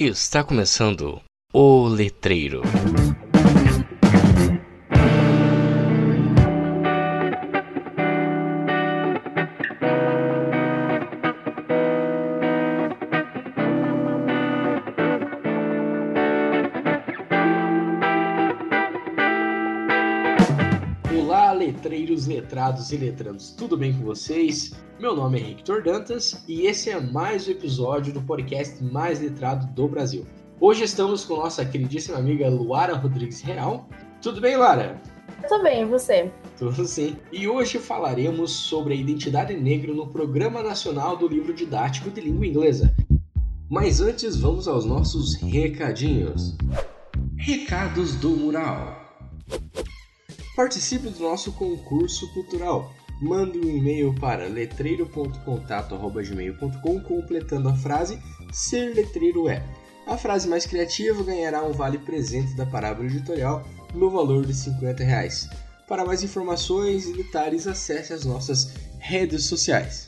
Está começando o Letreiro. Letrados e letrandos, tudo bem com vocês? Meu nome é Victor Dantas e esse é mais um episódio do podcast mais letrado do Brasil. Hoje estamos com nossa queridíssima amiga Luara Rodrigues Real. Tudo bem, Luara? Tudo bem, e você? Tudo sim. E hoje falaremos sobre a identidade negra no Programa Nacional do Livro Didático de Língua Inglesa. Mas antes, vamos aos nossos recadinhos. Recados do Mural. Participe do nosso concurso cultural. Mande um e-mail para letreiro.contato.gmail.com completando a frase Ser letreiro é. A frase mais criativa ganhará um vale presente da Parábola Editorial no valor de 50 reais. Para mais informações e detalhes, acesse as nossas redes sociais.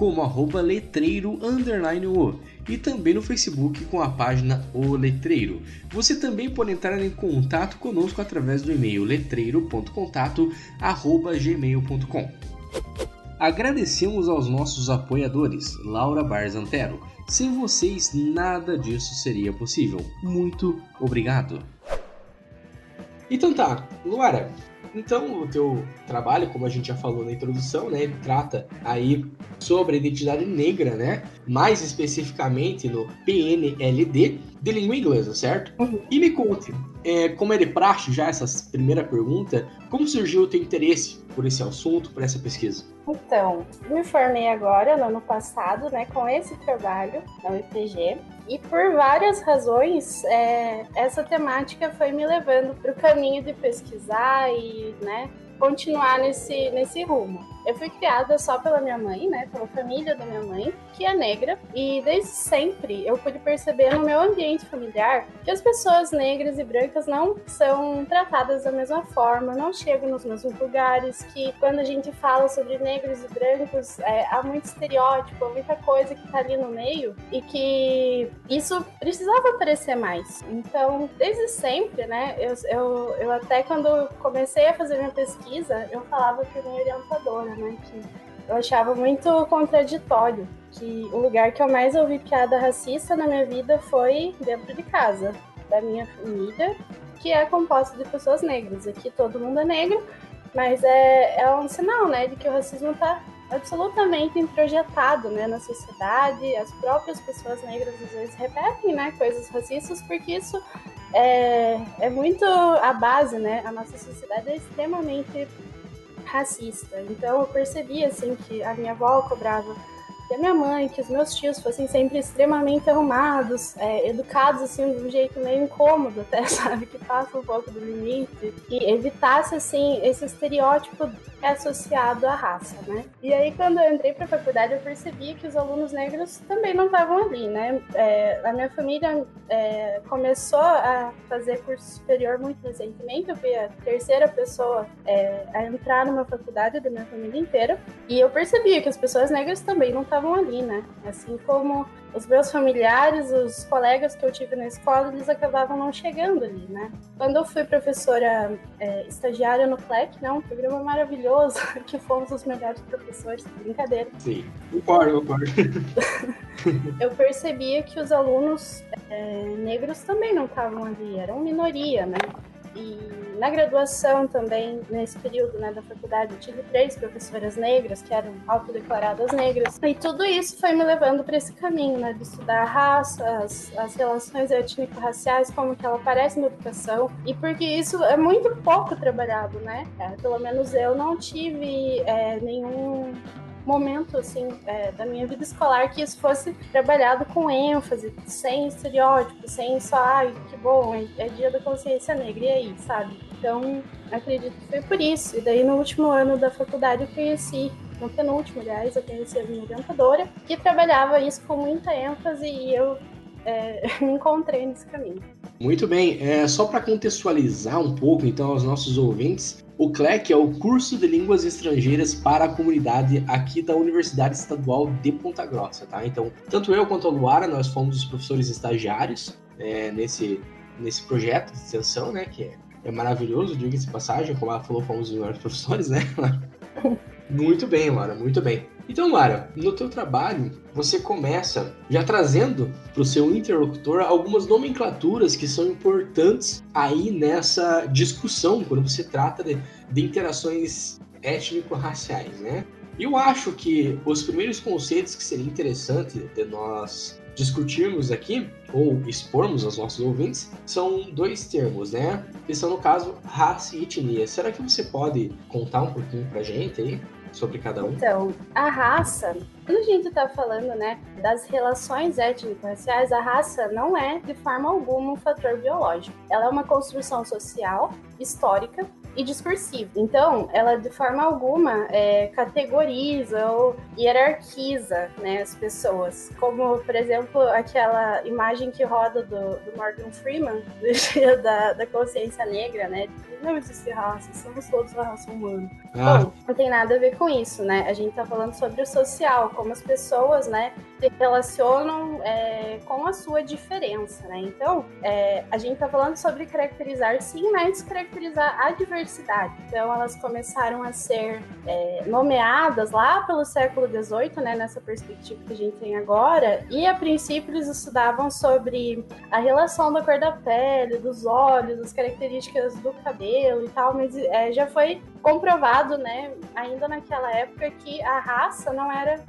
como arroba letreiro underline o e também no Facebook com a página O Letreiro. Você também pode entrar em contato conosco através do e-mail letreiro.contato@gmail.com. Agradecemos aos nossos apoiadores, Laura Barzantero. Sem vocês, nada disso seria possível. Muito obrigado. Então tá, Luara, então, o teu trabalho, como a gente já falou na introdução, né, ele trata aí sobre a identidade negra, né, mais especificamente no PNLD de língua inglesa, certo? Uhum. E me conte, é, como é de praxe já essa primeira pergunta, como surgiu o teu interesse por esse assunto, por essa pesquisa? Então, me formei agora, no ano passado, né, com esse trabalho na UFG. E por várias razões, é, essa temática foi me levando para o caminho de pesquisar e, né, continuar nesse, nesse rumo. Eu fui criada só pela minha mãe, né, pela família da minha mãe, que é negra, e desde sempre eu pude perceber no meu ambiente familiar que as pessoas negras e brancas não são tratadas da mesma forma, não chegam nos mesmos lugares, que quando a gente fala sobre negros e brancos, é, há muito estereótipo, muita coisa que tá ali no meio, e que isso precisava aparecer mais. Então, desde sempre, né, eu, eu, eu até quando comecei a fazer minha pesquisa, eu falava para minha orientadora, né, que eu achava muito contraditório que o lugar que eu mais ouvi piada racista na minha vida foi dentro de casa, da minha família, que é composta de pessoas negras. Aqui todo mundo é negro, mas é, é um sinal, né, de que o racismo está absolutamente introjetado, né, na sociedade. As próprias pessoas negras às vezes repetem, né, coisas racistas porque isso é, é muito a base, né. A nossa sociedade é extremamente racista. Então eu percebi assim que a minha avó cobrava minha mãe, que os meus tios fossem sempre extremamente arrumados, é, educados assim de um jeito meio incômodo, até sabe que passa um pouco do limite e evitasse assim esse estereótipo associado à raça, né? E aí quando eu entrei para a faculdade eu percebi que os alunos negros também não estavam ali, né? É, a minha família é, começou a fazer curso superior muito recentemente, eu fui a terceira pessoa é, a entrar numa faculdade da minha família inteira e eu percebi que as pessoas negras também não estavam ali, né? Assim como os meus familiares, os colegas que eu tive na escola, eles acabavam não chegando ali, né? Quando eu fui professora é, estagiária no CLEC, né, um programa maravilhoso, que fomos os melhores professores, brincadeira. Sim, concordo, concordo. eu percebia que os alunos é, negros também não estavam ali, eram minoria, né? E na graduação também, nesse período né, da faculdade, eu tive três professoras negras que eram autodeclaradas negras. E tudo isso foi me levando para esse caminho, né, de estudar a raça, as, as relações étnico-raciais, como que ela aparece na educação. E porque isso é muito pouco trabalhado, né? É, pelo menos eu não tive é, nenhum momento assim é, da minha vida escolar que isso fosse trabalhado com ênfase, sem estereótipos, sem só ai que bom é, é dia da consciência negra e aí, sabe? Então, acredito que foi por isso. E daí, no último ano da faculdade, eu conheci, no penúltimo, aliás, eu conheci a minha orientadora, que trabalhava isso com muita ênfase e eu é, me encontrei nesse caminho. Muito bem. É, só para contextualizar um pouco, então, aos nossos ouvintes, o CLEC é o curso de línguas estrangeiras para a comunidade aqui da Universidade Estadual de Ponta Grossa, tá? Então, tanto eu quanto a Luara, nós fomos os professores estagiários é, nesse, nesse projeto de extensão, né? Que é, é maravilhoso, diga-se passagem, como ela falou, fomos os melhores professores, né? muito bem, Luara, muito bem. Então, Mara, no teu trabalho, você começa já trazendo para o seu interlocutor algumas nomenclaturas que são importantes aí nessa discussão, quando você trata de, de interações étnico-raciais, né? Eu acho que os primeiros conceitos que seria interessante de nós discutirmos aqui, ou expormos aos nossos ouvintes, são dois termos, né? Que são, no caso, raça e etnia. Será que você pode contar um pouquinho pra gente aí? Sobre cada um? Então, a raça, quando a gente está falando né, das relações étnico-raciais, a raça não é de forma alguma um fator biológico. Ela é uma construção social, histórica e discursiva. Então, ela de forma alguma é, categoriza ou hierarquiza né, as pessoas. Como, por exemplo, aquela imagem que roda do, do Morgan Freeman, do dia da, da consciência negra, né? Não existe raça, somos todos a raça humana. Ah. Bom, não tem nada a ver com isso, né? A gente tá falando sobre o social, como as pessoas, né, se relacionam é, com a sua diferença, né? Então, é, a gente tá falando sobre caracterizar sim, mas caracterizar a diversidade universidade. Então, elas começaram a ser é, nomeadas lá pelo século XVIII, né, nessa perspectiva que a gente tem agora, e a princípio eles estudavam sobre a relação da cor da pele, dos olhos, as características do cabelo e tal, mas é, já foi comprovado, né, ainda naquela época, que a raça não era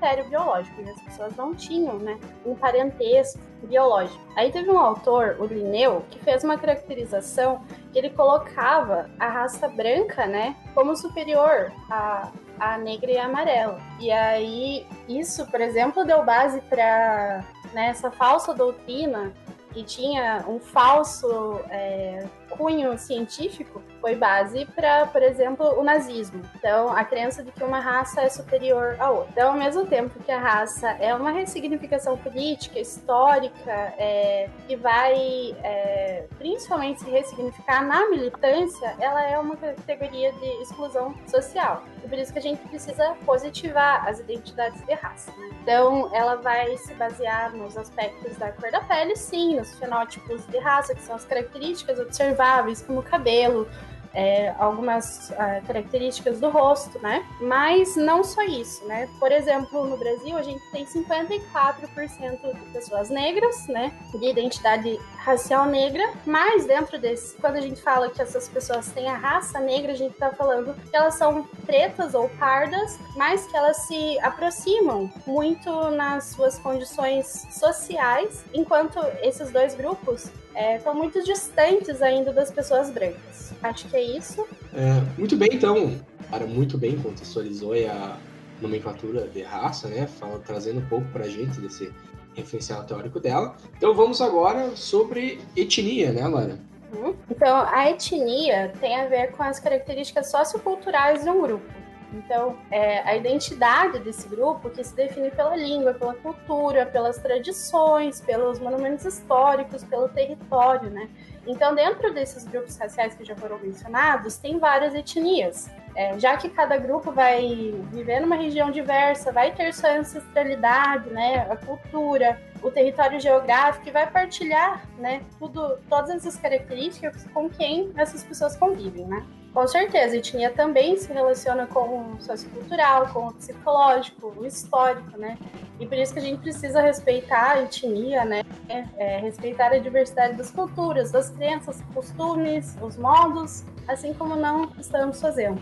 critério biológico, e as pessoas não tinham, né, um parentesco biológico. Aí teve um autor, o Linneu, que fez uma caracterização que ele colocava a raça branca, né, como superior à, à negra e amarela. E aí isso, por exemplo, deu base para né, essa falsa doutrina que tinha um falso é, cunho científico foi base para, por exemplo, o nazismo. Então, a crença de que uma raça é superior à outra. Então, ao mesmo tempo que a raça é uma ressignificação política, histórica, é, que vai é, principalmente se ressignificar na militância, ela é uma categoria de exclusão social. E por isso que a gente precisa positivar as identidades de raça. Né? Então, ela vai se basear nos aspectos da cor da pele, sim, nos fenótipos de raça, que são as características observadas observáveis, como cabelo, é, algumas uh, características do rosto, né? Mas não só isso, né? Por exemplo, no Brasil a gente tem 54% de pessoas negras, né? De identidade racial negra, mas dentro desse, quando a gente fala que essas pessoas têm a raça negra, a gente tá falando que elas são pretas ou pardas, mas que elas se aproximam muito nas suas condições sociais, enquanto esses dois grupos estão é, muito distantes ainda das pessoas brancas. Acho que é isso. É, muito bem, então. Cara, muito bem contextualizou a nomenclatura de raça, né? Fala, trazendo um pouco pra gente desse referencial teórico dela. Então vamos agora sobre etnia, né, Lara? Uhum. Então, a etnia tem a ver com as características socioculturais de um grupo. Então, é, a identidade desse grupo que se define pela língua, pela cultura, pelas tradições, pelos monumentos históricos, pelo território, né? Então, dentro desses grupos raciais que já foram mencionados, tem várias etnias. É, já que cada grupo vai viver numa região diversa, vai ter sua ancestralidade, né, a cultura, o território geográfico e vai partilhar, né, tudo, todas essas características com quem essas pessoas convivem, né? Com certeza, etnia também se relaciona com o sociocultural, com o psicológico, o histórico, né? E por isso que a gente precisa respeitar a etnia, né? É, respeitar a diversidade das culturas, das crenças, costumes, os modos, assim como não estamos fazendo.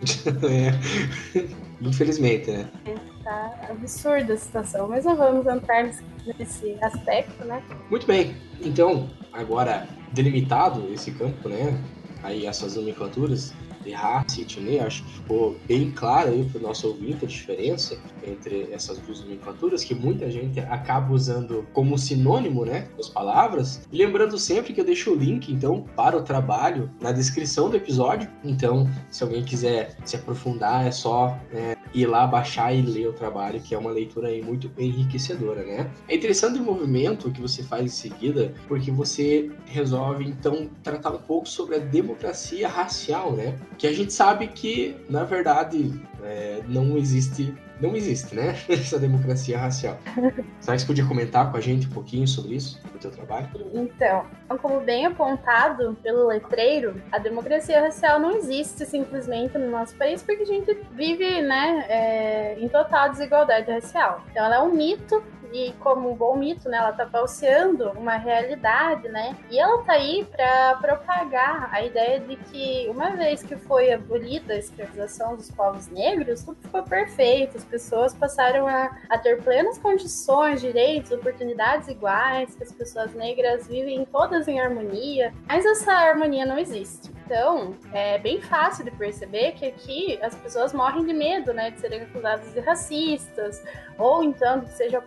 é. Infelizmente, né? É, tá absurda a situação, mas não vamos entrar nesse aspecto, né? Muito bem. Então, agora delimitado esse campo, né? Aí essas nomenclaturas de raça e etnia, acho que ficou bem claro aí para o nosso ouvinte a diferença entre essas duas nomenclaturas, que muita gente acaba usando como sinônimo, né, as palavras. Lembrando sempre que eu deixo o link, então, para o trabalho na descrição do episódio. Então, se alguém quiser se aprofundar, é só né, ir lá, baixar e ler o trabalho, que é uma leitura aí muito enriquecedora, né? É interessante o movimento que você faz em seguida, porque você resolve, então, tratar um pouco sobre a democracia racial, né? Que a gente sabe que, na verdade, é, não existe não existe, né? Essa democracia racial. Que você podia comentar com a gente um pouquinho sobre isso, no teu trabalho? Então, como bem apontado pelo letreiro, a democracia racial não existe simplesmente no nosso país porque a gente vive, né, é, em total desigualdade racial. Então, ela é um mito e como um bom mito, né, ela tá falseando uma realidade, né? E ela tá aí para propagar a ideia de que uma vez que foi abolida a escravização dos povos negros, tudo ficou perfeito, as pessoas passaram a, a ter plenas condições, direitos, oportunidades iguais, que as pessoas negras vivem todas em harmonia. Mas essa harmonia não existe. Então, é bem fácil de perceber que aqui as pessoas morrem de medo, né, de serem acusadas de racistas, ou então que seja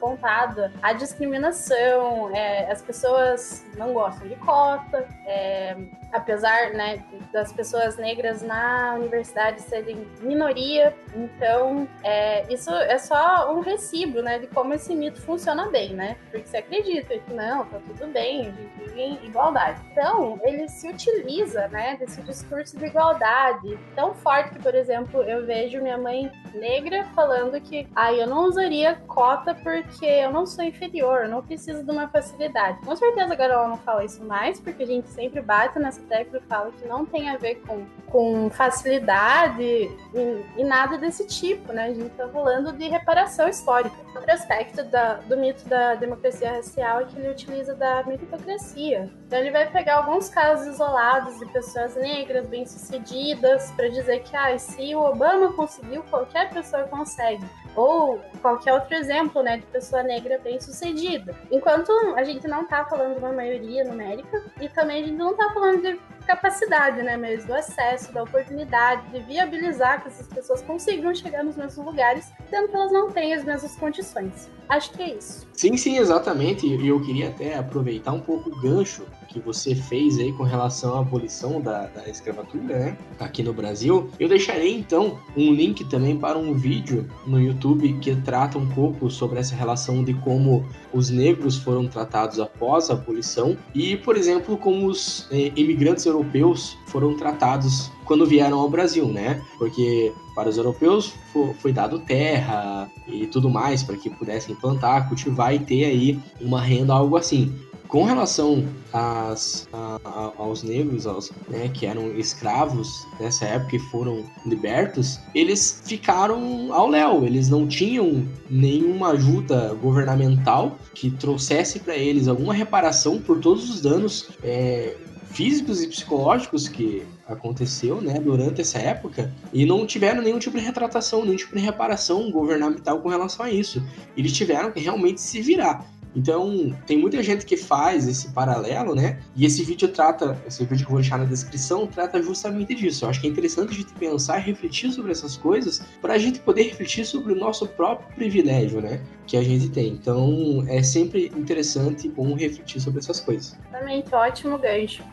a discriminação, é, as pessoas não gostam de cota, é, apesar né, das pessoas negras na universidade serem minoria, então é, isso é só um recibo né, de como esse mito funciona bem, né? Porque você acredita que não, tá tudo bem, a gente vive em igualdade. Então, ele se utiliza né, desse discurso de igualdade tão forte que, por exemplo, eu vejo minha mãe negra falando que ah, eu não usaria cota porque eu não sou inferior, eu não preciso de uma facilidade. Com certeza agora ela não fala isso mais, porque a gente sempre bate nessa tecla fala que não tem a ver com, com facilidade e, e, nada desse tipo, né? A gente tá falando de reparação histórica. Outro aspecto da, do mito da democracia racial é que ele utiliza da meritocracia. Então ele vai pegar alguns casos isolados de pessoas negras bem-sucedidas para dizer que ah, se o Obama conseguiu, qualquer pessoa consegue ou qualquer outro exemplo, né, de pessoa negra bem-sucedida. Enquanto a gente não tá falando de uma maioria numérica e também a gente não tá falando de capacidade, né, mesmo do acesso, da oportunidade, de viabilizar que essas pessoas consigam chegar nos mesmos lugares, sendo que elas não têm as mesmas condições. Acho que é isso. Sim, sim, exatamente. E eu queria até aproveitar um pouco o gancho que você fez aí com relação à abolição da, da escravatura, né? Aqui no Brasil. Eu deixarei então um link também para um vídeo no YouTube que trata um pouco sobre essa relação de como os negros foram tratados após a abolição e, por exemplo, como os eh, imigrantes europeus foram tratados quando vieram ao Brasil, né? Porque para os europeus foi, dado terra e tudo mais para que pudessem plantar, cultivar e ter aí uma renda, algo assim. Com relação às, a, aos negros, aos, né, que eram escravos nessa época e foram libertos, eles ficaram ao léu. Eles não tinham nenhuma ajuda governamental que trouxesse para eles alguma reparação por todos os danos é, físicos e psicológicos que aconteceu, né, durante essa época, e não tiveram nenhum tipo de retratação, nenhum tipo de reparação governamental com relação a isso. Eles tiveram que realmente se virar. Então, tem muita gente que faz esse paralelo, né? E esse vídeo trata, esse vídeo que eu vou deixar na descrição, trata justamente disso. Eu acho que é interessante a gente pensar e refletir sobre essas coisas para a gente poder refletir sobre o nosso próprio privilégio, né? Que a gente tem. Então, é sempre interessante e bom refletir sobre essas coisas. Exatamente, ótimo gancho.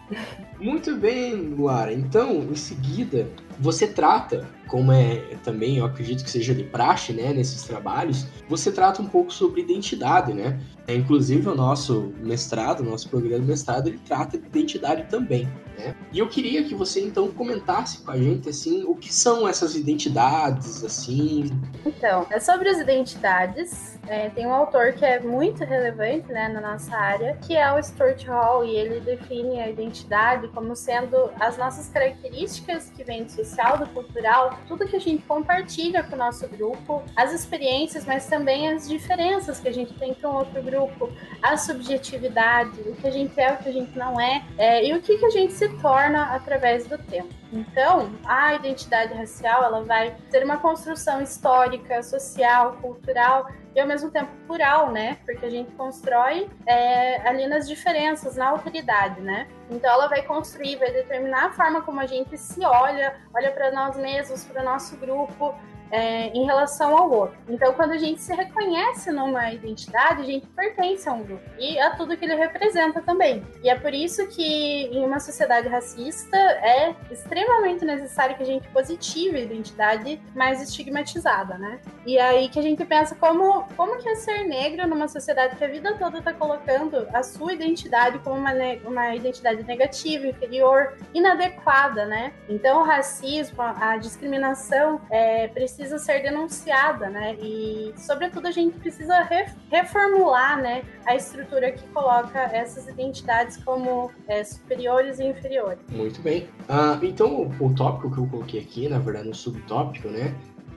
Muito bem, Luara. Então, em seguida, você trata, como é também, eu acredito que seja de praxe, né, nesses trabalhos, você trata um pouco sobre identidade, né? É, inclusive o nosso mestrado, nosso programa de mestrado, ele trata de identidade também, né? E eu queria que você então comentasse com a gente assim, o que são essas identidades, assim. Então, é sobre as identidades é, tem um autor que é muito relevante né, na nossa área, que é o Stuart Hall, e ele define a identidade como sendo as nossas características que vêm do social, do cultural, tudo que a gente compartilha com o nosso grupo, as experiências, mas também as diferenças que a gente tem com outro grupo, a subjetividade, o que a gente é, o que a gente não é, é e o que, que a gente se torna através do tempo. Então, a identidade racial ela vai ser uma construção histórica, social, cultural e ao mesmo tempo plural, né? Porque a gente constrói é, ali nas diferenças, na alteridade, né? Então ela vai construir, vai determinar a forma como a gente se olha, olha para nós mesmos, para o nosso grupo, é, em relação ao outro. Então, quando a gente se reconhece numa identidade, a gente pertence a um grupo e a tudo que ele representa também. E é por isso que em uma sociedade racista é extremamente necessário que a gente positive a identidade mais estigmatizada, né? E aí que a gente pensa como, como que é ser negro numa sociedade que a vida toda está colocando a sua identidade como uma, uma identidade negativa, inferior, inadequada, né? Então, o racismo, a discriminação é, precisa ser denunciada, né? E, sobretudo, a gente precisa re, reformular, né, a estrutura que coloca essas identidades como é, superiores e inferiores. Muito bem. Ah, então, o, o tópico que eu coloquei aqui, na verdade, um subtópico, né?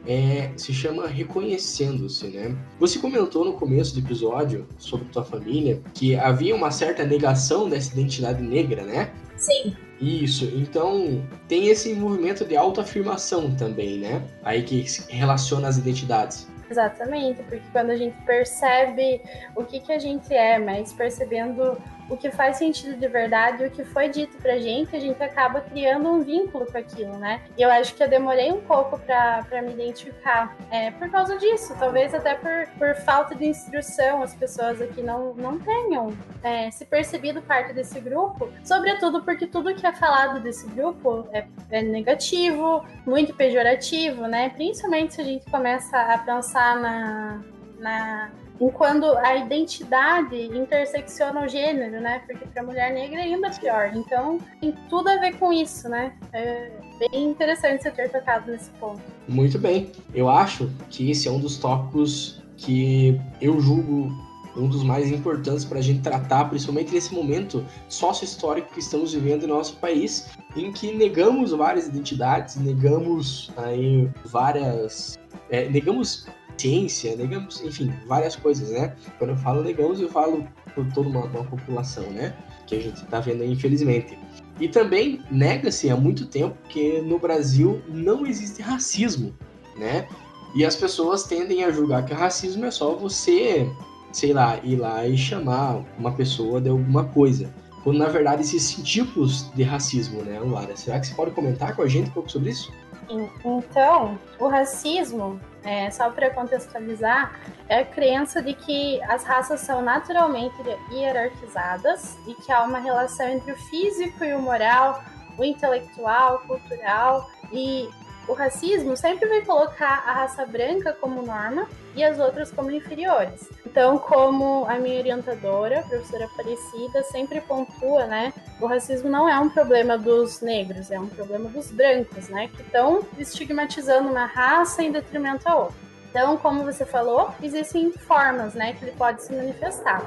É, se chama Reconhecendo-se, né? Você comentou no começo do episódio sobre tua família que havia uma certa negação dessa identidade negra, né? Sim. Isso, então tem esse movimento de autoafirmação também, né? Aí que relaciona as identidades. Exatamente, porque quando a gente percebe o que, que a gente é, mas percebendo o que faz sentido de verdade, o que foi dito pra gente, a gente acaba criando um vínculo com aquilo, né? E eu acho que eu demorei um pouco para me identificar é, por causa disso, talvez até por, por falta de instrução, as pessoas aqui não, não tenham é, se percebido parte desse grupo, sobretudo porque tudo que é falado desse grupo é, é negativo, muito pejorativo, né? Principalmente se a gente começa a pensar na, na enquanto a identidade intersecciona o gênero, né? Porque para mulher negra é ainda pior. Então, tem tudo a ver com isso, né? É bem interessante você ter tocado nesse ponto. Muito bem. Eu acho que esse é um dos tópicos que eu julgo um dos mais importantes para a gente tratar, principalmente nesse momento sócio-histórico que estamos vivendo no nosso país, em que negamos várias identidades, negamos aí várias. É, negamos ciência, negamos, enfim, várias coisas, né? Quando eu falo negamos, eu falo por toda uma, uma população, né? Que a gente está vendo aí, infelizmente. E também nega-se há muito tempo que no Brasil não existe racismo, né? E as pessoas tendem a julgar que racismo é só você, sei lá, ir lá e chamar uma pessoa de alguma coisa. Quando na verdade existem tipos de racismo, né, Lara? Será que você pode comentar com a gente um pouco sobre isso? Então, o racismo, é, só para contextualizar, é a crença de que as raças são naturalmente hierarquizadas e que há uma relação entre o físico e o moral, o intelectual, o cultural e o racismo sempre vai colocar a raça branca como norma e as outras como inferiores. Então, como a minha orientadora, a professora Aparecida, sempre pontua, né, o racismo não é um problema dos negros, é um problema dos brancos, né, que estão estigmatizando uma raça em detrimento a outra. Então, como você falou, existem formas, né, que ele pode se manifestar.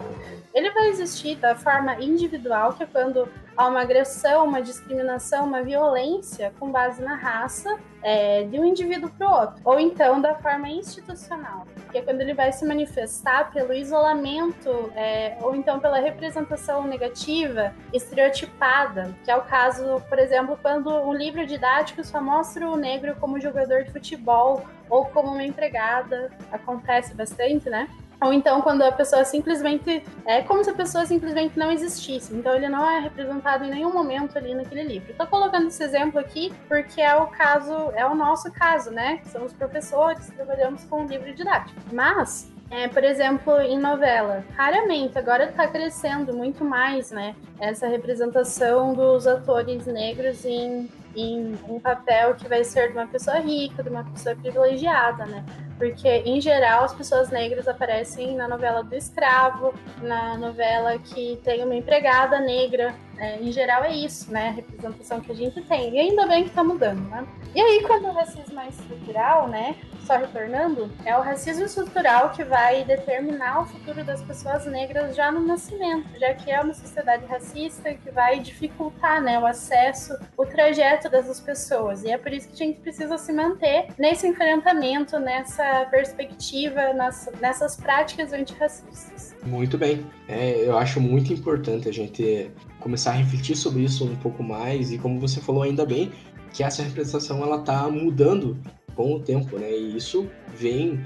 Ele vai existir da forma individual, que é quando há uma agressão, uma discriminação, uma violência com base na raça é, de um indivíduo para o outro. Ou então da forma institucional, que é quando ele vai se manifestar pelo isolamento é, ou então pela representação negativa, estereotipada, que é o caso, por exemplo, quando um livro didático só mostra o negro como jogador de futebol ou como uma empregada. Acontece bastante, né? Ou então quando a pessoa simplesmente. É como se a pessoa simplesmente não existisse. Então ele não é representado em nenhum momento ali naquele livro. Estou colocando esse exemplo aqui porque é o caso, é o nosso caso, né? Somos professores, trabalhamos com livro didático. Mas é, por exemplo, em novela, raramente, agora está crescendo muito mais, né? Essa representação dos atores negros em, em um papel que vai ser de uma pessoa rica, de uma pessoa privilegiada, né? Porque, em geral, as pessoas negras aparecem na novela do escravo, na novela que tem uma empregada negra. É, em geral, é isso, né? A representação que a gente tem. E ainda bem que tá mudando, né? E aí, quando o racismo é estrutural, né? Só retornando, é o racismo estrutural que vai determinar o futuro das pessoas negras já no nascimento, já que é uma sociedade racista que vai dificultar né, o acesso, o trajeto dessas pessoas. E é por isso que a gente precisa se manter nesse enfrentamento, nessa perspectiva nas, nessas práticas antirracistas. Muito bem. É, eu acho muito importante a gente começar a refletir sobre isso um pouco mais e como você falou ainda bem que essa representação ela está mudando com o tempo, né? E isso vem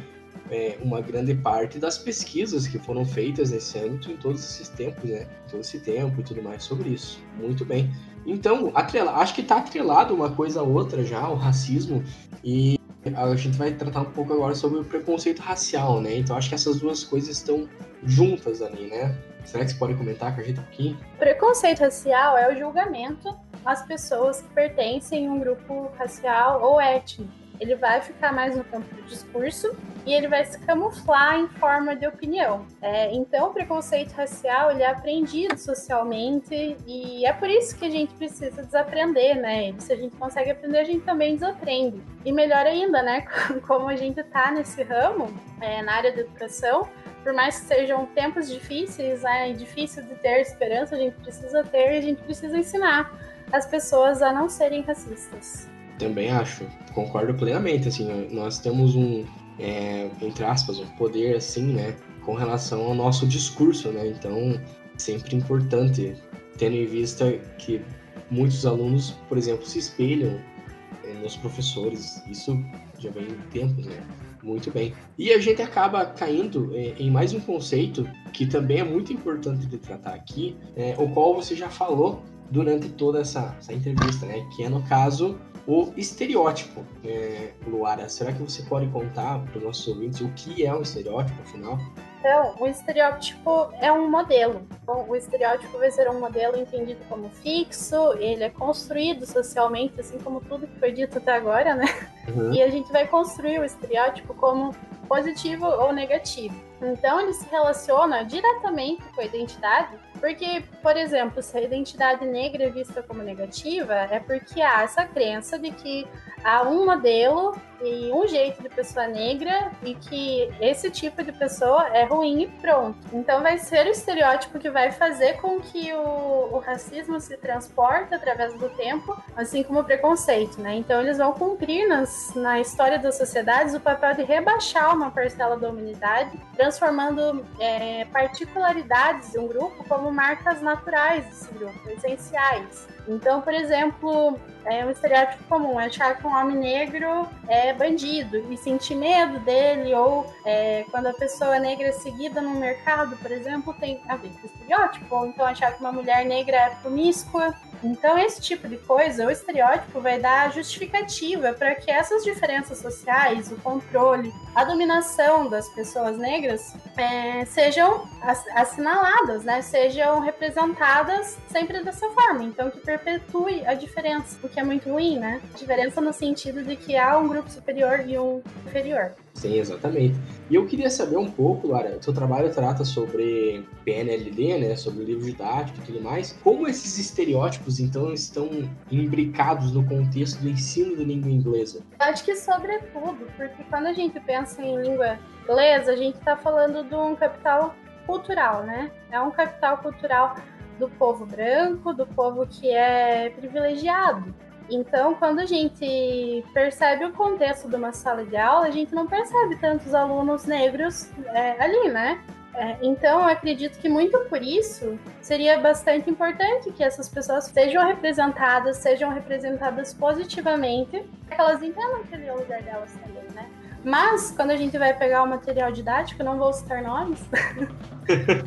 é, uma grande parte das pesquisas que foram feitas nesse âmbito em todos esses tempos, né? Todo esse tempo e tudo mais sobre isso. Muito bem. Então, atrela, acho que está atrelado uma coisa a outra já, o racismo, e a gente vai tratar um pouco agora sobre o preconceito racial, né? Então acho que essas duas coisas estão juntas ali, né? Será que você pode comentar com a gente um pouquinho? Preconceito racial é o julgamento às pessoas que pertencem a um grupo racial ou étnico ele vai ficar mais no campo do discurso e ele vai se camuflar em forma de opinião. É, então, o preconceito racial ele é aprendido socialmente e é por isso que a gente precisa desaprender, né? E se a gente consegue aprender, a gente também desaprende. E melhor ainda, né? Como a gente está nesse ramo, é, na área da educação, por mais que sejam tempos difíceis, né, e difícil de ter esperança, a gente precisa ter e a gente precisa ensinar as pessoas a não serem racistas. Também acho, concordo plenamente. Assim, nós temos um, é, entre aspas, um poder assim, né, com relação ao nosso discurso, né? Então, sempre importante, tendo em vista que muitos alunos, por exemplo, se espelham é, nos professores. Isso já vem em tempos, né? Muito bem. E a gente acaba caindo é, em mais um conceito que também é muito importante de tratar aqui, é, o qual você já falou durante toda essa, essa entrevista, né? Que é no caso o estereótipo. É, Luara, será que você pode contar para os nossos ouvintes o que é um estereótipo, afinal? Então, o estereótipo é um modelo. O estereótipo vai ser um modelo entendido como fixo, ele é construído socialmente, assim como tudo que foi dito até agora, né? Uhum. E a gente vai construir o estereótipo como positivo ou negativo. Então, ele se relaciona diretamente com a identidade, porque, por exemplo, se a identidade negra é vista como negativa, é porque há essa crença de que há um modelo e um jeito de pessoa negra e que esse tipo de pessoa é ruim e pronto. Então vai ser o estereótipo que vai fazer com que o, o racismo se transporte através do tempo, assim como o preconceito, né? Então eles vão cumprir nas, na história das sociedades o papel de rebaixar uma parcela da humanidade, transformando é, particularidades de um grupo como marcas naturais desse grupo, essenciais. Então, por exemplo, é um estereótipo comum é achar que um homem negro é bandido e sentir medo dele, ou é, quando a pessoa negra é seguida no mercado, por exemplo, tem a ver com estereótipo, ou então achar que uma mulher negra é promíscua. Então, esse tipo de coisa, o estereótipo vai dar justificativa para que essas diferenças sociais, o controle, a dominação das pessoas negras é, sejam assinaladas, né? sejam representadas sempre dessa forma. Então, que perpetue a diferença, o que é muito ruim, né? Diferença no sentido de que há um grupo superior e um inferior. Sim, exatamente. E eu queria saber um pouco, Lara, seu trabalho trata sobre PNLD, né, sobre livro didático e tudo mais. Como esses estereótipos, então, estão imbricados no contexto do ensino de língua inglesa? Acho que sobretudo, porque quando a gente pensa em língua inglesa, a gente está falando de um capital cultural, né? É um capital cultural do povo branco, do povo que é privilegiado. Então, quando a gente percebe o contexto de uma sala de aula, a gente não percebe tantos alunos negros é, ali, né? É, então, eu acredito que muito por isso seria bastante importante que essas pessoas sejam representadas, sejam representadas positivamente, que elas entendam que ali é o lugar delas também, né? Mas, quando a gente vai pegar o material didático, não vou citar nomes,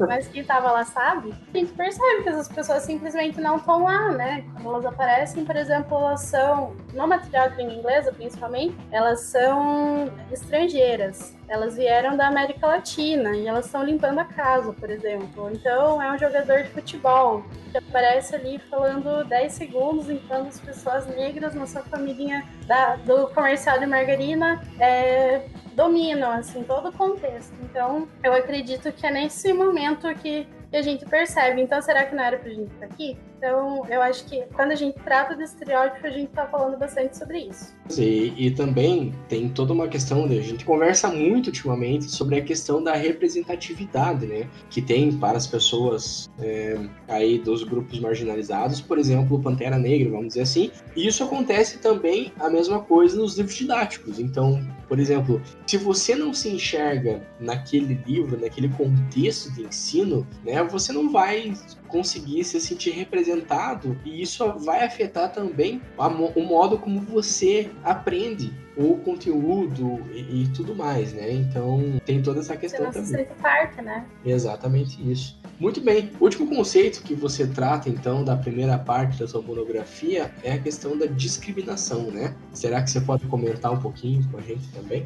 mas quem estava lá sabe, a gente percebe que essas pessoas simplesmente não estão lá, né? Quando elas aparecem, por exemplo, elas são, no material de língua inglesa principalmente, elas são estrangeiras. Elas vieram da América Latina e elas estão limpando a casa, por exemplo. Então, é um jogador de futebol que aparece ali falando 10 segundos limpando as pessoas negras na sua família do comercial de margarina. É, dominam assim todo o contexto. Então, eu acredito que é nesse momento que a gente percebe. Então, será que não era pra gente estar aqui? Então, eu acho que quando a gente trata de estereótipo, a gente tá falando bastante sobre isso. E, e também tem toda uma questão, né? a gente conversa muito ultimamente sobre a questão da representatividade, né? Que tem para as pessoas é, aí dos grupos marginalizados, por exemplo, Pantera Negra, vamos dizer assim. E isso acontece também a mesma coisa nos livros didáticos. Então, por exemplo, se você não se enxerga naquele livro, naquele contexto de ensino, né? você não vai conseguir se sentir representado e isso vai afetar também o modo como você aprende o conteúdo e, e tudo mais, né? Então tem toda essa questão Você não também. se parte, né? Exatamente isso. Muito bem. O último conceito que você trata, então, da primeira parte da sua monografia é a questão da discriminação, né? Será que você pode comentar um pouquinho com a gente também?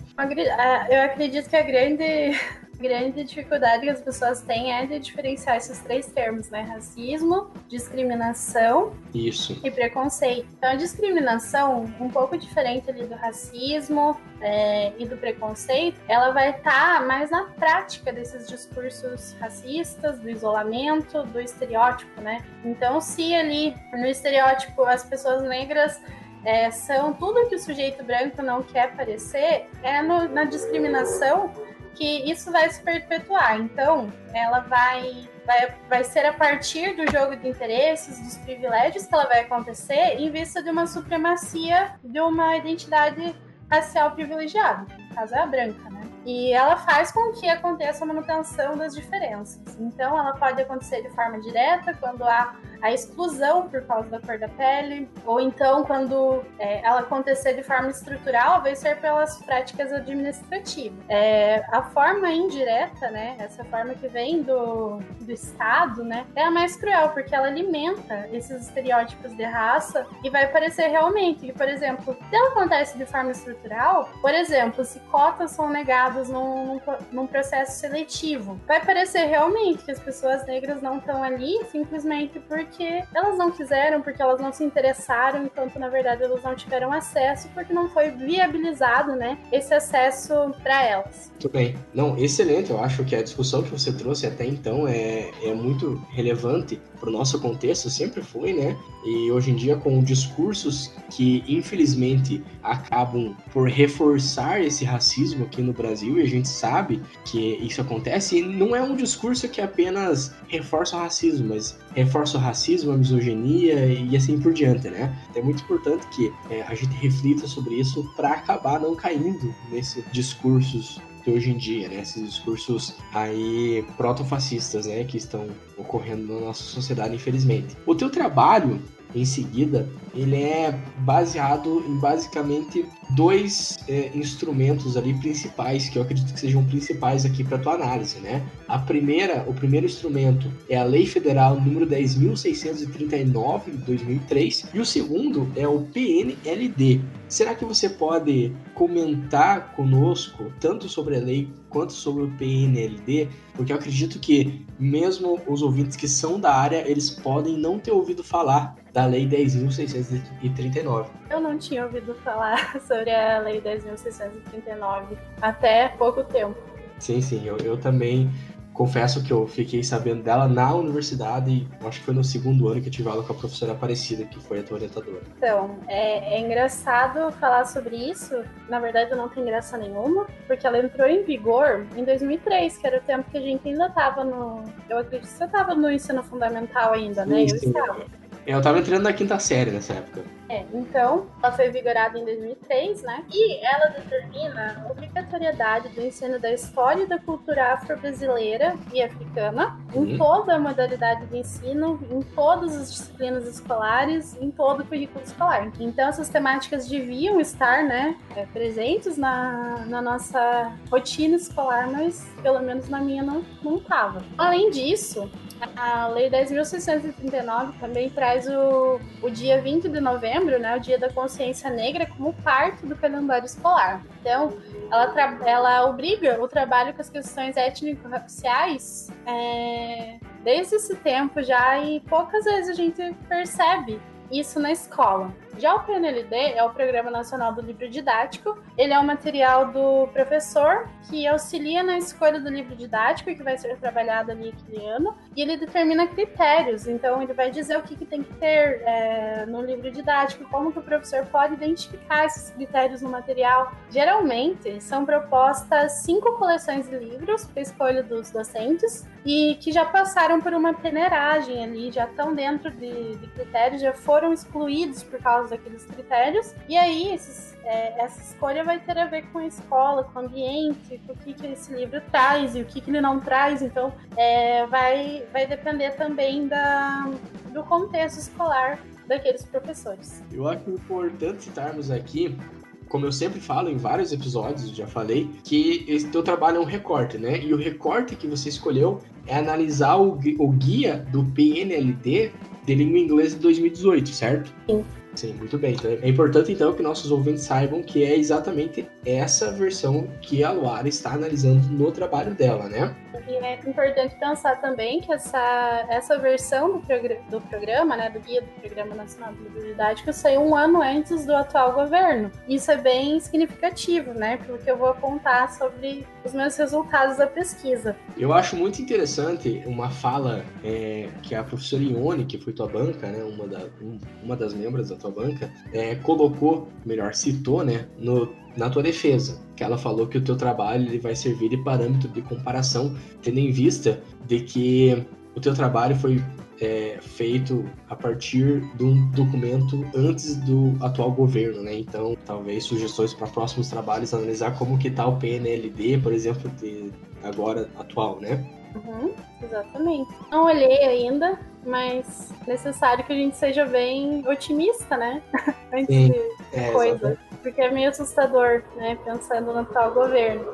Eu acredito que a grande grande dificuldade que as pessoas têm é de diferenciar esses três termos, né? Racismo, discriminação Isso. e preconceito. Então, a discriminação, um pouco diferente ali do racismo é, e do preconceito, ela vai estar tá mais na prática desses discursos racistas, do isolamento, do estereótipo, né? Então, se ali no estereótipo as pessoas negras é, são tudo que o sujeito branco não quer parecer, é no, na discriminação que isso vai se perpetuar. Então, ela vai, vai, vai ser a partir do jogo de interesses, dos privilégios que ela vai acontecer, em vista de uma supremacia de uma identidade racial privilegiada. No caso é a branca, né? E ela faz com que aconteça a manutenção das diferenças. Então, ela pode acontecer de forma direta, quando há a exclusão por causa da cor da pele, ou então quando é, ela acontecer de forma estrutural, vai ser pelas práticas administrativas. É, a forma indireta, né, essa forma que vem do, do Estado, né, é a mais cruel, porque ela alimenta esses estereótipos de raça e vai parecer realmente que, por exemplo, se ela acontece de forma estrutural, por exemplo, se cotas são negadas num, num, num processo seletivo, vai parecer realmente que as pessoas negras não estão ali simplesmente porque elas não quiseram, porque elas não se interessaram, enquanto na verdade elas não tiveram acesso, porque não foi viabilizado, né, esse acesso para elas. Muito bem. Não, excelente. Eu acho que a discussão que você trouxe até então é, é muito relevante para o nosso contexto, sempre foi, né? E hoje em dia, com discursos que infelizmente acabam por reforçar esse racismo aqui no Brasil, e a gente sabe que isso acontece, e não é um discurso que apenas reforça o racismo, mas reforça o racismo, a misoginia e assim por diante, né? Então é muito importante que é, a gente reflita sobre isso para acabar não caindo nesses discursos de hoje em dia, né? Esses discursos aí protofascistas, né? Que estão ocorrendo na nossa sociedade, infelizmente. O teu trabalho em seguida, ele é baseado em basicamente dois é, instrumentos ali principais, que eu acredito que sejam principais aqui para tua análise, né? A primeira, o primeiro instrumento é a Lei Federal número 10.639 de 2003 e o segundo é o PNLD. Será que você pode comentar conosco tanto sobre a lei quanto sobre o PNLD? Porque eu acredito que mesmo os ouvintes que são da área, eles podem não ter ouvido falar da Lei 10.639. Eu não tinha ouvido falar sobre a Lei 10.639 até pouco tempo. Sim, sim, eu, eu também confesso que eu fiquei sabendo dela na universidade e acho que foi no segundo ano que eu tive aula com a professora Aparecida, que foi a tua orientadora. Então, é, é, engraçado falar sobre isso. Na verdade, não tem graça nenhuma, porque ela entrou em vigor em 2003, que era o tempo que a gente ainda estava no. Eu acredito que você estava no ensino fundamental ainda, né? Sim, eu estava. Eu estava entrando na quinta série nessa época. É, então, ela foi vigorada em 2003, né? E ela determina a obrigatoriedade do ensino da história e da cultura afro-brasileira e africana uhum. em toda a modalidade de ensino, em todas as disciplinas escolares, em todo o currículo escolar. Então, essas temáticas deviam estar, né, é, presentes na, na nossa rotina escolar, mas pelo menos na minha não estava. Além disso, a Lei 10.639 também traz o, o dia 20 de novembro, né, o Dia da Consciência Negra, como parte do calendário escolar. Então, ela, ela obriga o trabalho com as questões étnico-raciais é, desde esse tempo já, e poucas vezes a gente percebe isso na escola. Já o PNLD é o Programa Nacional do Livro Didático. Ele é um material do professor que auxilia na escolha do livro didático que vai ser trabalhado ali aquele ano. E ele determina critérios. Então, ele vai dizer o que, que tem que ter é, no livro didático, como que o professor pode identificar esses critérios no material. Geralmente, são propostas cinco coleções de livros para escolha dos docentes e que já passaram por uma peneiragem ali, já estão dentro de, de critérios, já foram excluídos por causa daqueles critérios. E aí, esses, é, essa escolha vai ter a ver com a escola, com o ambiente, com o que, que esse livro traz e o que, que ele não traz. Então, é, vai, vai depender também da, do contexto escolar daqueles professores. Eu acho importante citarmos aqui como eu sempre falo em vários episódios, já falei, que esse teu trabalho é um recorte, né? E o recorte que você escolheu é analisar o, o guia do PNLD de língua inglesa de 2018, certo? Sim. Sim, muito bem. Então, é importante então que nossos ouvintes saibam que é exatamente essa versão que a Luara está analisando no trabalho dela, né? E é importante pensar também que essa, essa versão do, progr do programa, né, do Guia do Programa Nacional de Livro Didático, saiu um ano antes do atual governo. Isso é bem significativo, né, porque eu vou apontar sobre os meus resultados da pesquisa. Eu acho muito interessante uma fala é, que a professora Ione, que foi tua banca, né, uma, da, um, uma das membros da tua banca, é, colocou, melhor, citou, né, no na tua defesa, que ela falou que o teu trabalho ele vai servir de parâmetro de comparação, tendo em vista de que o teu trabalho foi é, feito a partir de um documento antes do atual governo, né? Então, talvez sugestões para próximos trabalhos, analisar como que está o PNLD, por exemplo, de agora atual, né? Uhum, exatamente. Não olhei ainda, mas necessário que a gente seja bem otimista, né? Antes Sim, de é, coisa. Exatamente porque é meio assustador, né? Pensando no atual governo.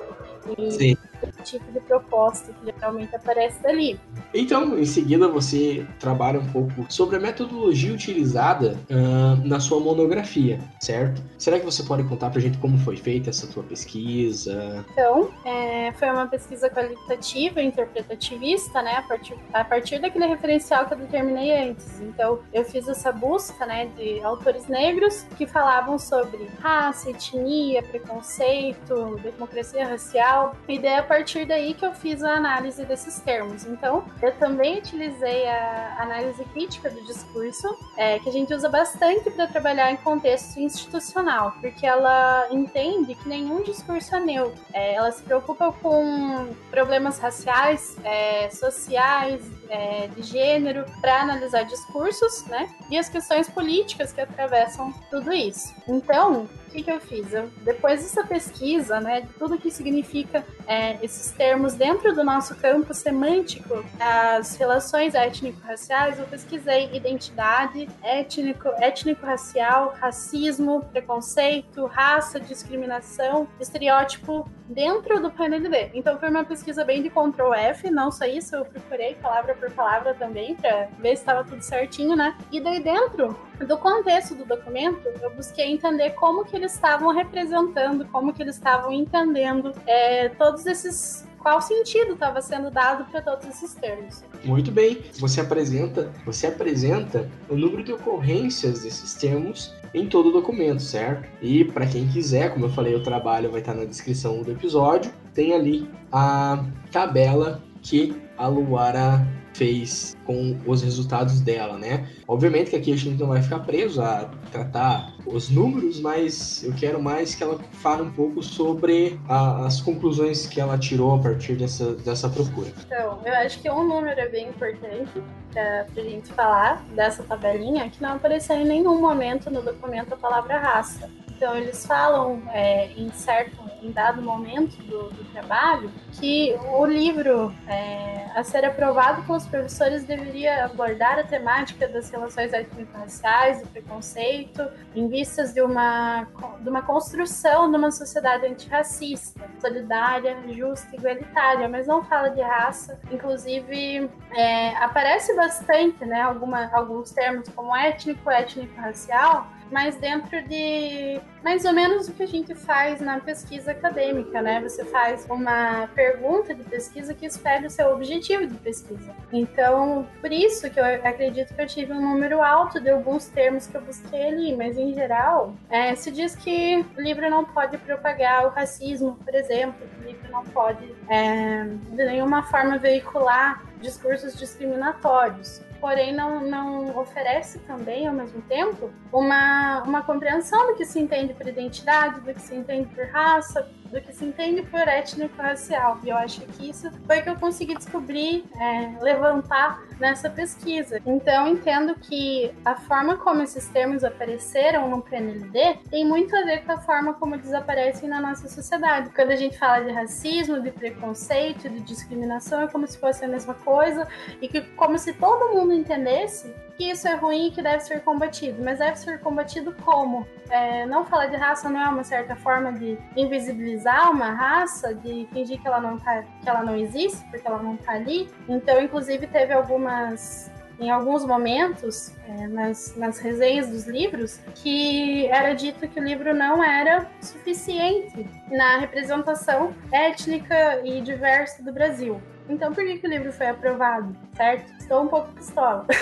E Sim. Tipo de proposta que geralmente aparece dali. Então, em seguida, você trabalha um pouco sobre a metodologia utilizada uh, na sua monografia, certo? Será que você pode contar pra gente como foi feita essa tua pesquisa? Então, é, foi uma pesquisa qualitativa, interpretativista, né? A partir, a partir daquele referencial que eu determinei antes. Então, eu fiz essa busca, né, de autores negros que falavam sobre raça, etnia, preconceito, democracia racial. E daí, a partir daí que eu fiz a análise desses termos. Então, eu também utilizei a análise crítica do discurso, é, que a gente usa bastante para trabalhar em contexto institucional, porque ela entende que nenhum discurso é neutro. É, ela se preocupa com problemas raciais, é, sociais, é, de gênero, para analisar discursos, né? E as questões políticas que atravessam tudo isso. Então, o que, que eu fiz? Eu, depois dessa pesquisa, né, de tudo que significa é, esses termos dentro do nosso campo semântico, as relações étnico-raciais, eu pesquisei identidade, étnico, étnico-racial, racismo, preconceito, raça, discriminação, estereótipo dentro do PNLD. Então foi uma pesquisa bem de Ctrl F, não só isso, eu procurei palavra por palavra também para ver se estava tudo certinho, né? E daí dentro do contexto do documento, eu busquei entender como que eles estavam representando, como que eles estavam entendendo é, todos esses qual sentido estava sendo dado para todos esses termos. Muito bem. Você apresenta, você apresenta o número de ocorrências desses termos em todo o documento, certo? E para quem quiser, como eu falei, o trabalho vai estar na descrição do episódio. Tem ali a tabela que a Luara fez com os resultados dela, né? Obviamente que aqui a gente não vai ficar preso a tratar os números, mas eu quero mais que ela fale um pouco sobre a, as conclusões que ela tirou a partir dessa, dessa procura. Então, eu acho que um número é bem importante para a gente falar dessa tabelinha, que não apareceu em nenhum momento no documento a palavra raça. Então, eles falam é, em certo, em dado momento do, do trabalho, que o livro é, a ser aprovado pelos professores deveria abordar a temática das relações étnico-raciais, do preconceito, em vistas de uma, de uma construção de uma sociedade antirracista, solidária, justa e igualitária, mas não fala de raça. Inclusive, é, aparece bastante né, alguma, alguns termos como étnico, étnico-racial, mas dentro de mais ou menos o que a gente faz na pesquisa acadêmica, né? Você faz uma pergunta de pesquisa que espelha o seu objetivo de pesquisa. Então, por isso que eu acredito que eu tive um número alto de alguns termos que eu busquei ali, mas em geral, é, se diz que o livro não pode propagar o racismo, por exemplo, o livro não pode é, de nenhuma forma veicular discursos discriminatórios porém não, não oferece também, ao mesmo tempo, uma, uma compreensão do que se entende por identidade, do que se entende por raça, do que se entende por étnico-racial. E eu acho que isso foi que eu consegui descobrir, é, levantar nessa pesquisa. Então, entendo que a forma como esses termos apareceram no PNLD tem muito a ver com a forma como eles aparecem na nossa sociedade. Quando a gente fala de racismo, de preconceito, de discriminação, é como se fosse a mesma coisa e que como se todo mundo entendesse que isso é ruim e que deve ser combatido. Mas deve ser combatido como? É, não falar de raça não é uma certa forma de invisibilizar uma raça, de fingir que ela não, tá, que ela não existe, porque ela não está ali. Então, inclusive, teve algumas em alguns momentos, é, nas, nas resenhas dos livros, que era dito que o livro não era suficiente na representação étnica e diversa do Brasil. Então, por que, que o livro foi aprovado, certo? Estou um pouco pistola.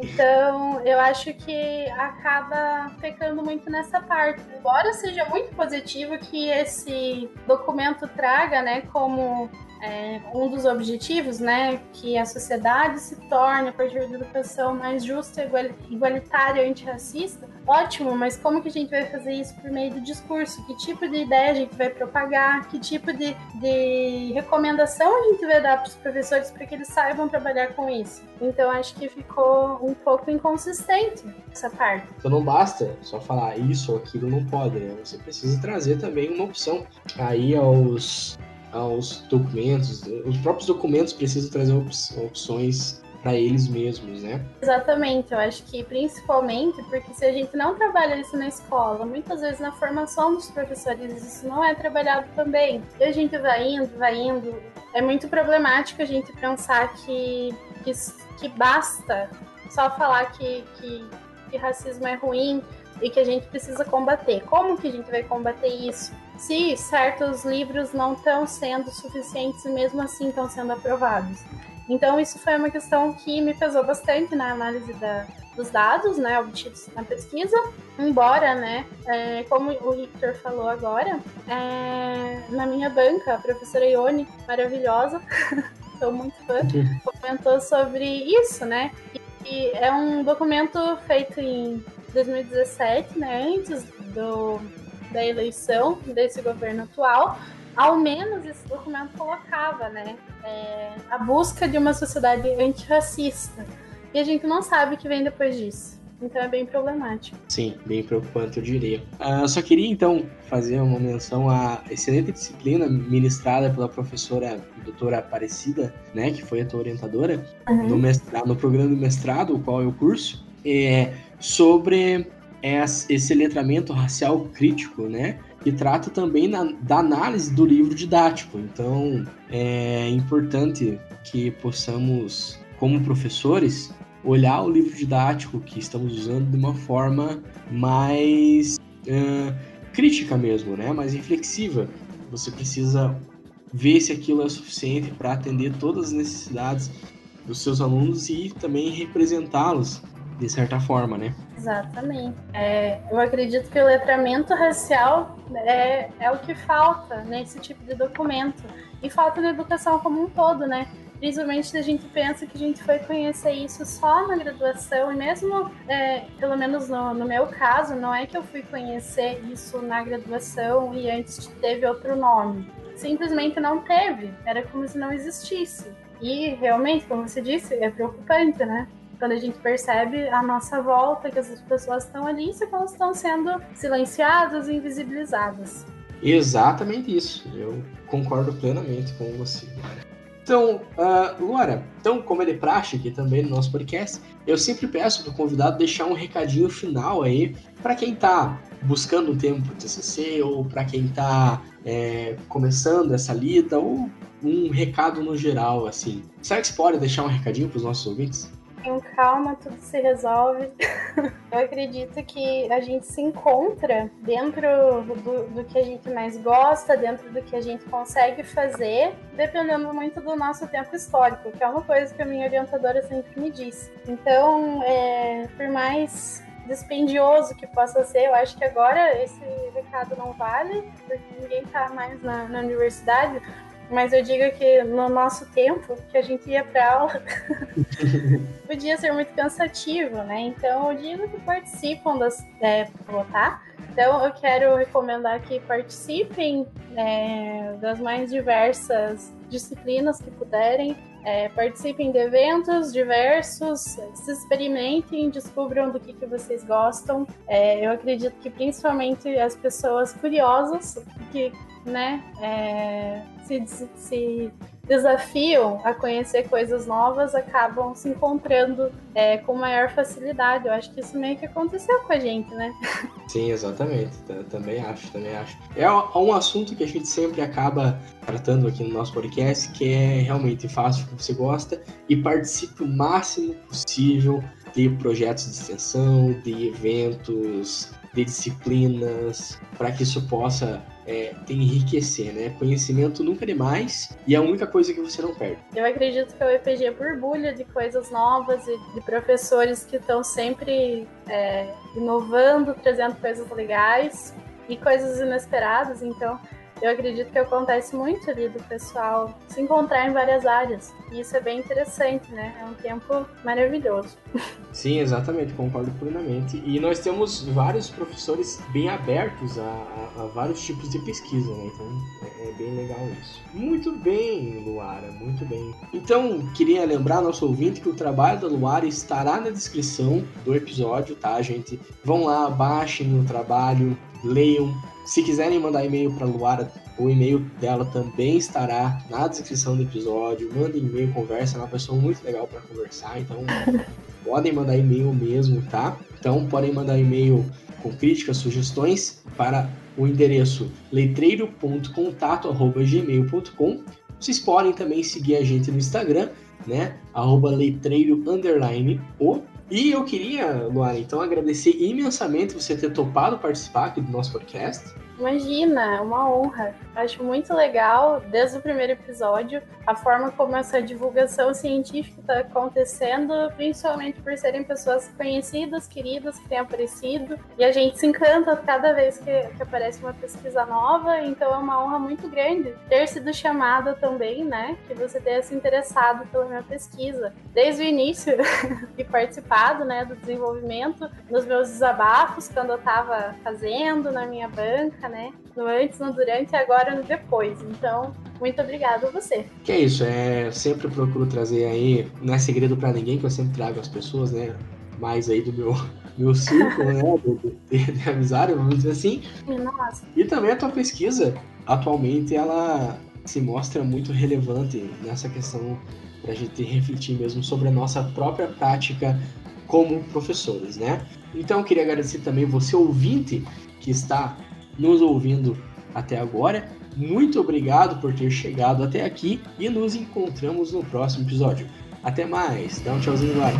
Então, eu acho que acaba pecando muito nessa parte. Embora seja muito positivo que esse documento traga, né, como é, um dos objetivos, né, que a sociedade se torne, a partir da educação mais justa, igualitária e antirracista, ótimo, mas como que a gente vai fazer isso por meio do discurso? Que tipo de ideia a gente vai propagar? Que tipo de, de recomendação a gente vai dar para os professores para que eles saibam trabalhar com isso? Então, acho que ficou um pouco inconsistente essa parte. Então, não basta só falar isso ou aquilo não pode, né? Você precisa trazer também uma opção aí aos aos documentos. Os próprios documentos precisam trazer opções para eles mesmos, né? Exatamente, eu acho que principalmente porque se a gente não trabalha isso na escola, muitas vezes na formação dos professores isso não é trabalhado também. E a gente vai indo, vai indo. É muito problemático a gente pensar que, que, que basta só falar que, que, que racismo é ruim e que a gente precisa combater. Como que a gente vai combater isso? se certos livros não estão sendo suficientes e mesmo assim estão sendo aprovados. Então, isso foi uma questão que me pesou bastante na análise da, dos dados, né, obtidos na pesquisa. Embora, né, é, como o Victor falou agora, é, na minha banca, a professora Ione, maravilhosa, sou muito fã, comentou sobre isso, né, e é um documento feito em 2017, né, antes do da eleição desse governo atual, ao menos esse documento colocava, né, é, a busca de uma sociedade antirracista. E a gente não sabe o que vem depois disso. Então é bem problemático. Sim, bem preocupante, eu diria. Uh, só queria então fazer uma menção à excelente disciplina ministrada pela professora doutora Aparecida, né, que foi a tua orientadora uhum. no, mestrado, no programa de mestrado, o qual é o curso, é, sobre esse letramento racial crítico, né? Que trata também na, da análise do livro didático. Então, é importante que possamos, como professores, olhar o livro didático que estamos usando de uma forma mais uh, crítica mesmo, né? Mais reflexiva. Você precisa ver se aquilo é suficiente para atender todas as necessidades dos seus alunos e também representá-los de certa forma, né? Exatamente. É, eu acredito que o letramento racial é, é o que falta nesse tipo de documento. E falta na educação como um todo, né? Principalmente a gente pensa que a gente foi conhecer isso só na graduação, e mesmo, é, pelo menos no, no, meu caso, não é que eu fui conhecer isso na graduação e antes teve outro nome. Simplesmente não teve, era como se não existisse. E realmente, como você disse, é preocupante, né? Quando a gente percebe a nossa volta, que as pessoas estão ali, só que elas estão sendo silenciadas e invisibilizadas. Exatamente isso. Eu concordo plenamente com você. Então, uh, Luara, então, como é de praxe aqui também no nosso podcast, eu sempre peço para o convidado deixar um recadinho final aí para quem está buscando um tempo para TCC ou para quem está é, começando essa lida ou um recado no geral, assim. Será que você pode deixar um recadinho para os nossos ouvintes? Com calma tudo se resolve. Eu acredito que a gente se encontra dentro do, do, que a gente mais gosta, dentro do que a gente consegue fazer, dependendo muito do nosso tempo histórico, que é uma coisa que a minha orientadora sempre me disse. Então, é, por mais dispendioso que possa ser, eu acho que agora esse recado não vale, porque ninguém está mais na, na universidade, mas eu digo que no nosso tempo, que a gente ia para aula, podia ser muito cansativo, né? Então eu digo que participam das. É, votar. Então eu quero recomendar que participem é, das mais diversas disciplinas que puderem. É, participem de eventos diversos, se experimentem, descubram do que, que vocês gostam. É, eu acredito que principalmente as pessoas curiosas que né, é, se, se desafiam a conhecer coisas novas acabam se encontrando é, com maior facilidade. Eu acho que isso meio que aconteceu com a gente, né? Sim, exatamente. Também acho, também acho. É um assunto que a gente sempre acaba tratando aqui no nosso podcast, que é realmente fácil o que você gosta e participe o máximo possível de projetos de extensão, de eventos, de disciplinas, para que isso possa é, te enriquecer, né? Conhecimento nunca é demais e é a única coisa que você não perde. Eu acredito que o EPG borbulha de coisas novas e de professores que estão sempre é, inovando, trazendo coisas legais e coisas inesperadas, então eu acredito que acontece muito ali do pessoal se encontrar em várias áreas. E isso é bem interessante, né? É um tempo maravilhoso. Sim, exatamente, concordo plenamente. E nós temos vários professores bem abertos a, a, a vários tipos de pesquisa, né? Então é, é, bem legal isso. Muito bem, Luara, muito bem. Então, queria lembrar nosso ouvinte que o trabalho da Luara estará na descrição do episódio, tá, gente? Vão lá, baixem o trabalho, leiam, se quiserem mandar e-mail para Luara, o e-mail dela também estará na descrição do episódio. Mandem e-mail, conversa, é uma pessoa muito legal para conversar, então podem mandar e-mail mesmo, tá? Então podem mandar e-mail com críticas, sugestões para o endereço letreiro.contato@gmail.com. Vocês podem também seguir a gente no Instagram, né? Arroba letreiro underline o e eu queria, Luara, então agradecer imensamente você ter topado participar aqui do nosso podcast. Imagina, é uma honra. Acho muito legal, desde o primeiro episódio, a forma como essa divulgação científica está acontecendo, principalmente por serem pessoas conhecidas, queridas, que têm aparecido. E a gente se encanta cada vez que, que aparece uma pesquisa nova, então é uma honra muito grande ter sido chamada também, né? Que você tenha se interessado pela minha pesquisa. Desde o início e participado, né, do desenvolvimento, nos meus desabafos, quando eu estava fazendo na minha banca, né? No antes, no durante e agora no depois. Então, muito obrigada a você. Que é isso, é, sempre procuro trazer aí, não é segredo para ninguém que eu sempre trago as pessoas, né? Mais aí do meu, meu círculo, né? De, de, de amizade, vamos dizer assim. Nossa. E também a tua pesquisa, atualmente, ela se mostra muito relevante nessa questão para a gente refletir mesmo sobre a nossa própria prática como professores, né? Então, eu queria agradecer também você, ouvinte, que está nos ouvindo até agora. Muito obrigado por ter chegado até aqui e nos encontramos no próximo episódio. Até mais. Dá um tchauzinho lá.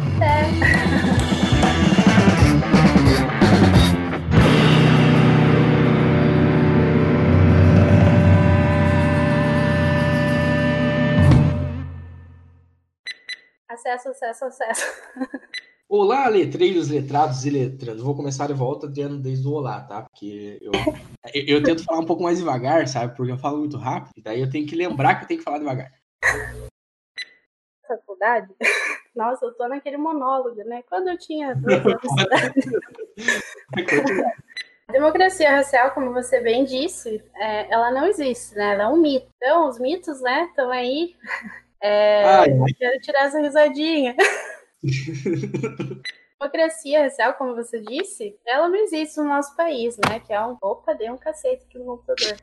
Acesso, acesso, acesso. Olá, letreiros, letrados e letrandos. Vou começar de volta dizendo desde o olá, tá? Porque eu, eu, eu, tento falar um pouco mais devagar, sabe? Porque eu falo muito rápido, daí eu tenho que lembrar que eu tenho que falar devagar. Faculdade? Nossa, eu tô naquele monólogo, né? Quando eu tinha anos A democracia racial, como você bem disse, é, ela não existe, né? Ela é um mito. Então, os mitos, né, estão aí. É, ai, ai. Quero tirar essa risadinha. democracia racial, como você disse, ela não existe no nosso país, né? Que é um. Opa, dei um cacete aqui no computador.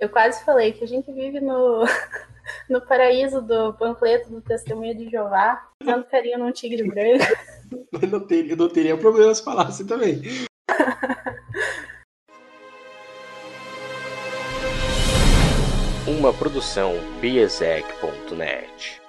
Eu quase falei que a gente vive no, no paraíso do panfleto do Testemunho de Jeová, dando carinho num tigre branco. Mas não teria, não teria problema se falasse também. Uma produção biesec.net